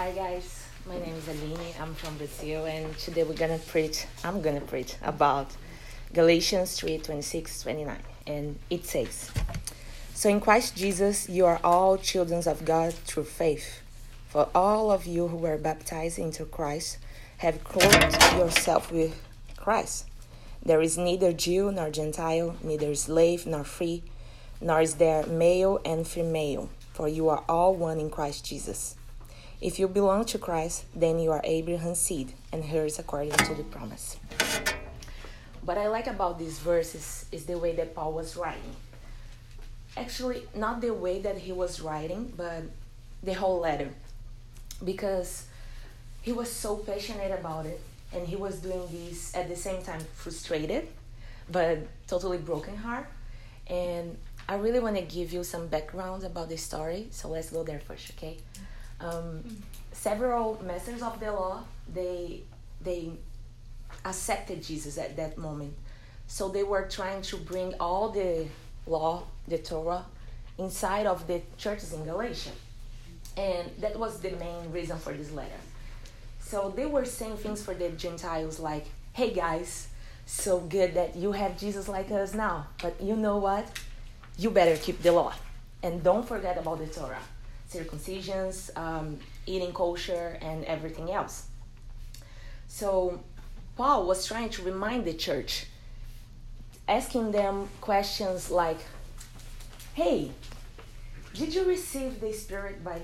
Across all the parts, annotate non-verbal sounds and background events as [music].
Hi guys, my name is Aline. I'm from Brazil, and today we're gonna preach. I'm gonna preach about Galatians 3 26 29. And it says, So in Christ Jesus, you are all children of God through faith. For all of you who were baptized into Christ have clothed yourself with Christ. There is neither Jew nor Gentile, neither slave nor free, nor is there male and female, for you are all one in Christ Jesus. If you belong to Christ, then you are Abraham's seed and heirs according to the promise. What I like about these verses is the way that Paul was writing. Actually, not the way that he was writing, but the whole letter. Because he was so passionate about it, and he was doing this at the same time frustrated, but totally broken heart. And I really want to give you some background about this story, so let's go there first, okay? Um, several masters of the law they they accepted Jesus at that moment, so they were trying to bring all the law, the Torah, inside of the churches in Galatia, and that was the main reason for this letter. So they were saying things for the Gentiles like, "Hey guys, so good that you have Jesus like us now, but you know what? You better keep the law, and don't forget about the Torah." Circumcisions, um, eating kosher, and everything else. So, Paul was trying to remind the church, asking them questions like, Hey, did you receive the Spirit by,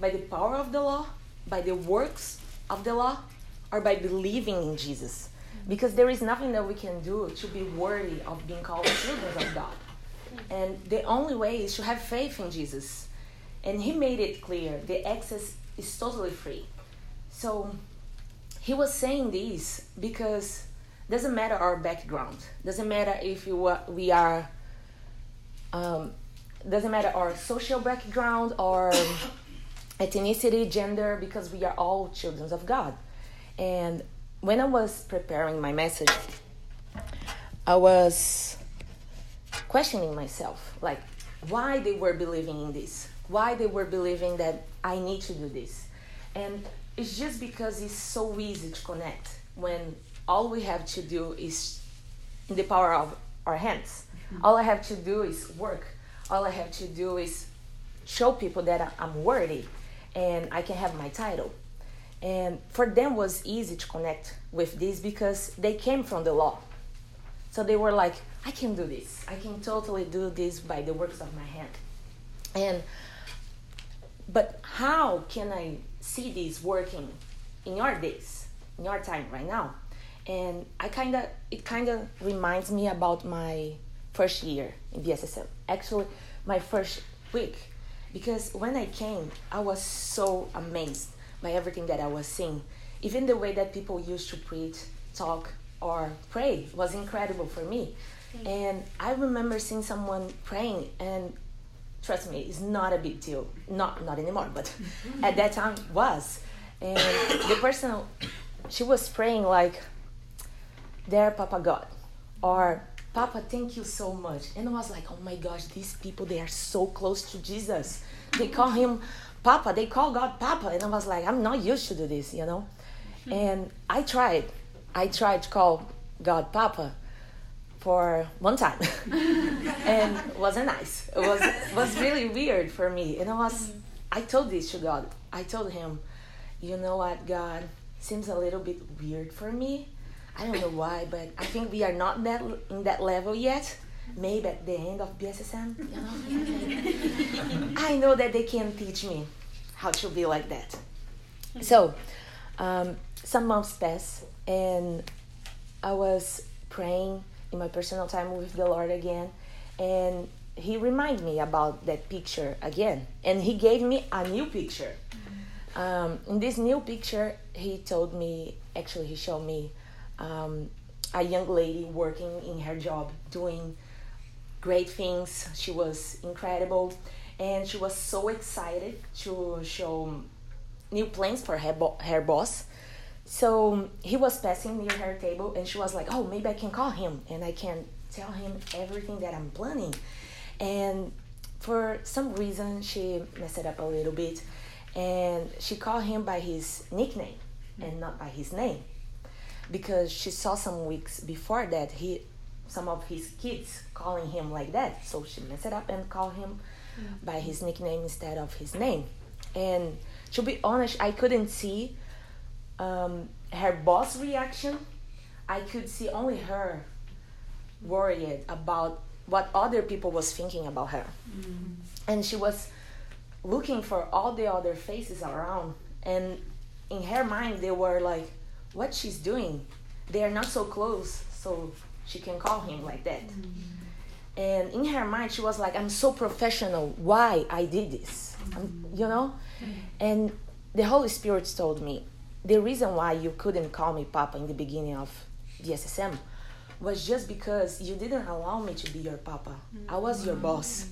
by the power of the law, by the works of the law, or by believing in Jesus? Because there is nothing that we can do to be worthy of being called children of God. And the only way is to have faith in Jesus and he made it clear the access is totally free. So he was saying this because doesn't matter our background. Doesn't matter if you are, we are um, doesn't matter our social background or [coughs] ethnicity gender because we are all children of god. And when i was preparing my message i was questioning myself like why they were believing in this why they were believing that I need to do this. And it's just because it's so easy to connect when all we have to do is in the power of our hands. Mm-hmm. All I have to do is work. All I have to do is show people that I'm worthy and I can have my title. And for them was easy to connect with this because they came from the law. So they were like, I can do this. I can totally do this by the works of my hand. And but how can I see this working in your days, in your time right now? And I kind of, it kind of reminds me about my first year in BSSM. Actually, my first week, because when I came, I was so amazed by everything that I was seeing. Even the way that people used to preach, talk, or pray was incredible for me. Mm-hmm. And I remember seeing someone praying and trust me, it's not a big deal. Not not anymore, but mm-hmm. at that time was. And the person, she was praying like, "There, Papa God," or "Papa, thank you so much." And I was like, "Oh my gosh, these people they are so close to Jesus. They call him Papa. They call God Papa." And I was like, "I'm not used to do this, you know." Mm-hmm. And I tried. I tried to call God Papa for one time. [laughs] And wasn't nice. It was was really weird for me. And i was i told this to god. I told him you know what god? Seems a little bit weird for me. I don't know why but i think we are not that in that level yet. Maybe at the end of bssm you know? [laughs] I know that they can teach me how to be like that. So um, some months passed and i was praying in my personal time with the Lord again, and He reminded me about that picture again, and He gave me a new picture. Um, in this new picture, He told me, actually, He showed me um, a young lady working in her job, doing great things. She was incredible, and she was so excited to show new plans for her, bo- her boss so he was passing near her table, and she was like, "Oh, maybe I can call him and I can tell him everything that I'm planning." And for some reason, she messed it up a little bit, and she called him by his nickname and not by his name because she saw some weeks before that he some of his kids calling him like that. So she messed it up and called him mm. by his nickname instead of his name. And to be honest i couldn't see um, her boss reaction i could see only her worried about what other people was thinking about her mm-hmm. and she was looking for all the other faces around and in her mind they were like what she's doing they are not so close so she can call him like that mm-hmm. and in her mind she was like i'm so professional why i did this mm-hmm. you know mm-hmm. and the holy spirit told me the reason why you couldn't call me papa in the beginning of the ssm was just because you didn't allow me to be your papa i was your boss.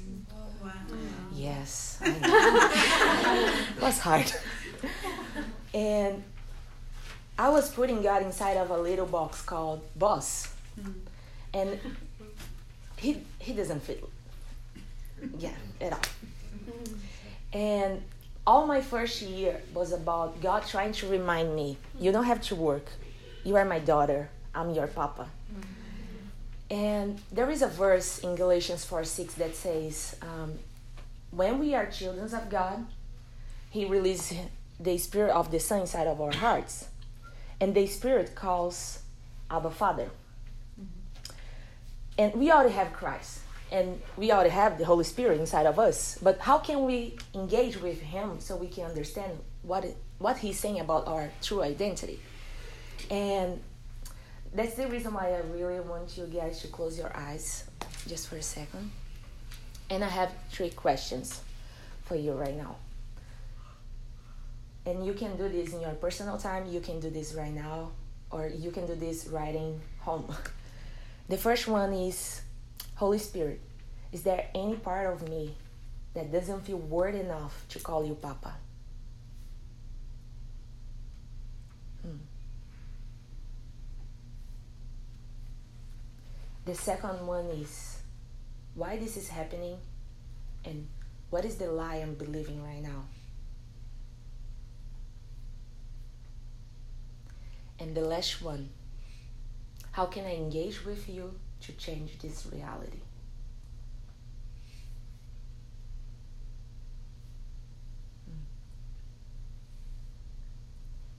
Wow. Yes. [laughs] it was hard. [laughs] and I was putting God inside of a little box called boss. Mm-hmm. And he he doesn't fit yeah, at all. Mm-hmm. And all my first year was about God trying to remind me, you don't have to work. You are my daughter. I'm your papa. Mm-hmm. And there is a verse in Galatians 4 6 that says, um, When we are children of God, He releases the Spirit of the Son inside of our hearts. And the Spirit calls Abba Father. Mm-hmm. And we already have Christ. And we already have the Holy Spirit inside of us. But how can we engage with Him so we can understand what, it, what He's saying about our true identity? And that's the reason why I really want you guys to close your eyes just for a second. And I have three questions for you right now. And you can do this in your personal time, you can do this right now, or you can do this writing home. [laughs] the first one is Holy Spirit, is there any part of me that doesn't feel worthy enough to call you Papa? Hmm. The second one is why this is happening and what is the lie I'm believing right now. And the last one, how can I engage with you to change this reality? Hmm.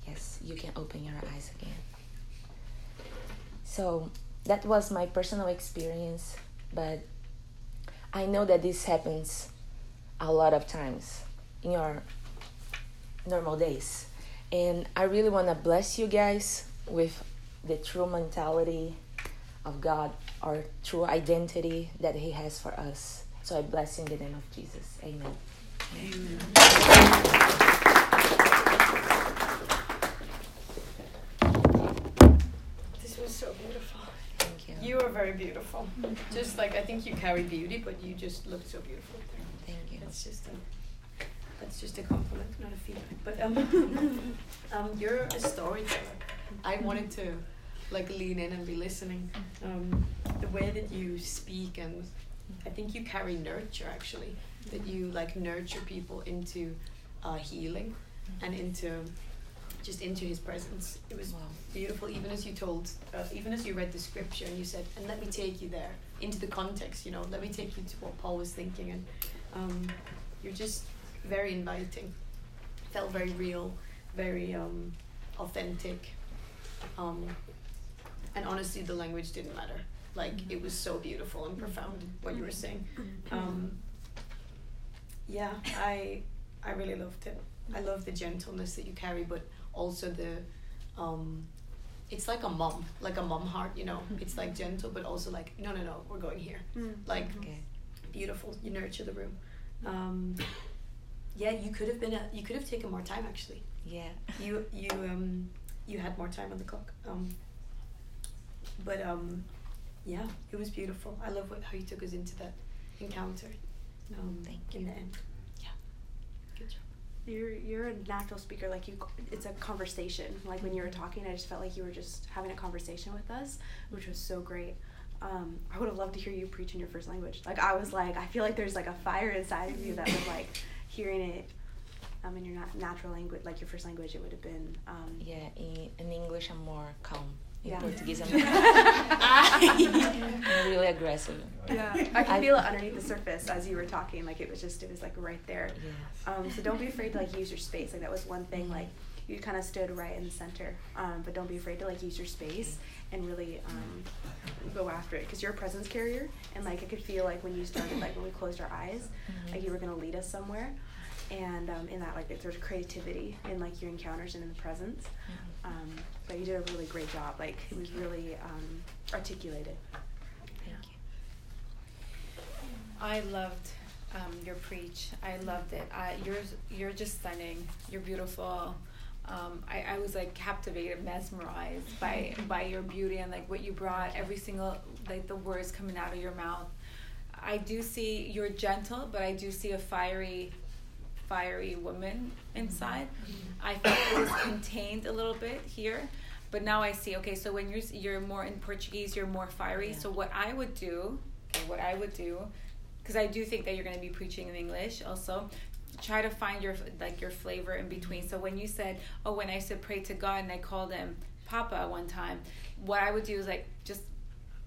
Yes, you can open your eyes again. So, that was my personal experience, but I know that this happens a lot of times in your normal days. And I really want to bless you guys with the true mentality of God, our true identity that He has for us. So I bless you in the name of Jesus. Amen. Amen. This was so beautiful. Thank you. You are very beautiful. Just like I think you carry beauty, but you just look so beautiful. Thank you. That's just a that's just a compliment, not a feedback. But um, [laughs] um, you're a storyteller. I wanted to like lean in and be listening. Um, the way that you speak and I think you carry nurture actually. That you like nurture people into uh, healing and into just into his presence. It was wow. beautiful, even as you told, uh, even as you read the scripture and you said, and let me take you there into the context, you know, let me take you to what Paul was thinking. And um, you're just very inviting, felt very real, very um, authentic. Um, and honestly, the language didn't matter. Like, it was so beautiful and profound what you were saying. Um, yeah, I, I really loved it. I love the gentleness that you carry, but also the um, it's like a mom, like a mom heart, you know. Mm-hmm. It's like gentle, but also like no, no, no, we're going here. Mm. Like okay. beautiful. You nurture the room. Um, yeah, you could have been a. You could have taken more time actually. Yeah. You you um you had more time on the clock. Um. But um, yeah, it was beautiful. I love what, how you took us into that encounter. Um, Thank you. In the end you're you're a natural speaker like you it's a conversation like when you were talking i just felt like you were just having a conversation with us which was so great um, i would have loved to hear you preach in your first language like i was like i feel like there's like a fire inside of you that was like hearing it Um, in your nat- natural language, like your first language, it would have been. Um, Yeah, in, in English I'm more calm. In Yeah. Portuguese I'm, [laughs] I'm [laughs] really aggressive. yeah, I could I- feel it underneath the surface as you were talking. Like it was just, it was like right there. Yes. Um, so don't be afraid to like use your space. Like that was one thing. Like you kind of stood right in the center. Um, but don't be afraid to like use your space and really um, go after it because you're a presence carrier. And like I could feel like when you started, like when we closed our eyes, Mhm. like you were gonna lead us somewhere. And um, in that, like there's creativity in like your encounters and in the presence. Mhm. Um, but you did a really great job. Like it was really um, articulated. Thank you. I loved um, your preach. I loved it. I, you're you're just stunning. You're beautiful. Um, I, I was like captivated, mesmerized by [laughs] by your beauty and like what you brought. Every single like the words coming out of your mouth. I do see you're gentle, but I do see a fiery, fiery woman inside. I felt it was contained a little bit here, but now I see. Okay, so when you're you're more in Portuguese, you're more fiery. Yeah. So what I would do, okay, what I would do, because I do think that you're going to be preaching in English also. Try to find your like your flavor in between. So when you said, oh, when I said pray to God and I called him Papa one time, what I would do is like just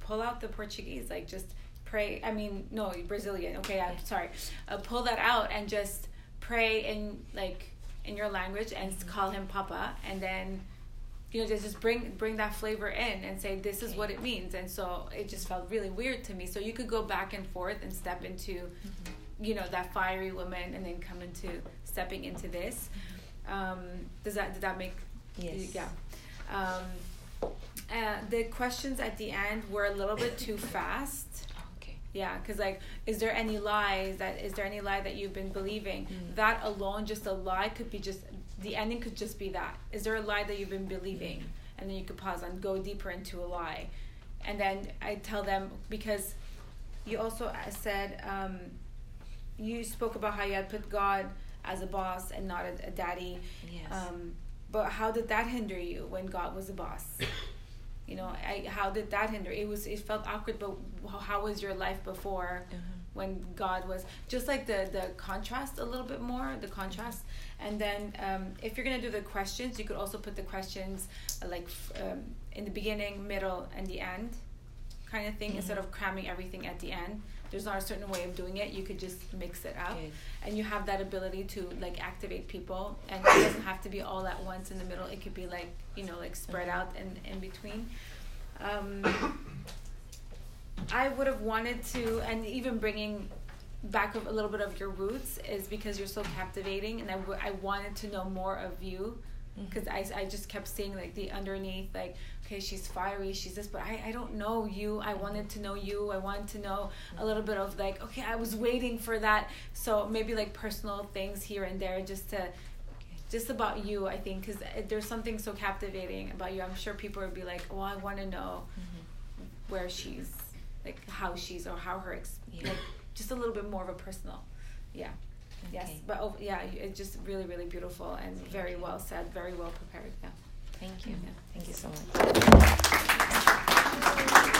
pull out the Portuguese, like just pray. I mean, no, Brazilian. Okay, I'm sorry. Uh, pull that out and just pray in like in your language and call him Papa, and then you know just just bring bring that flavor in and say this is what it means. And so it just felt really weird to me. So you could go back and forth and step into you know that fiery woman and then come into stepping into this. Um, does that did that make Yes. yeah. Um, uh, the questions at the end were a little bit too [coughs] fast. Yeah, because like, is there any lies that is there any lie that you've been believing? Mm. That alone, just a lie, could be just the ending could just be that. Is there a lie that you've been believing? And then you could pause and go deeper into a lie, and then I tell them because you also uh, said um, you spoke about how you had put God as a boss and not a, a daddy. Yes. Um, but how did that hinder you when God was a boss? [coughs] You know, I, how did that hinder? It was it felt awkward, but how, was your life before Mhm. when God was just like the the contrast a little bit more, the contrast. And then um, if you're gonna do the questions, you could also put the questions uh, like f- um, in the beginning, middle, and the end, kind of thing, instead Mhm. of cramming everything at the end. There's not a certain way of doing it. You could just mix it up Good. and you have that ability to like activate people and it doesn't have to be all at once in the middle it could be like you know like spread Mhm. out in in between um, i would have wanted to and even bringing back a little bit of your roots is because you're so captivating and I, w- I wanted to know more of you because I, I just kept seeing like the underneath like okay she's fiery she's this but I, I don't know you. I wanted to know you. I wanted to know a little bit of like okay i was waiting for that. So maybe like personal things here and there just to just about you i think because there's something so captivating about you. I'm sure people would be like well i want to know Mhm. where she's like how she's or how her ex- Yeah. like just a little bit more of a personal yeah yes Okay. but oh, yeah it's just really really beautiful and very well said very well prepared yeah Thank you. Yeah. Thank you so much.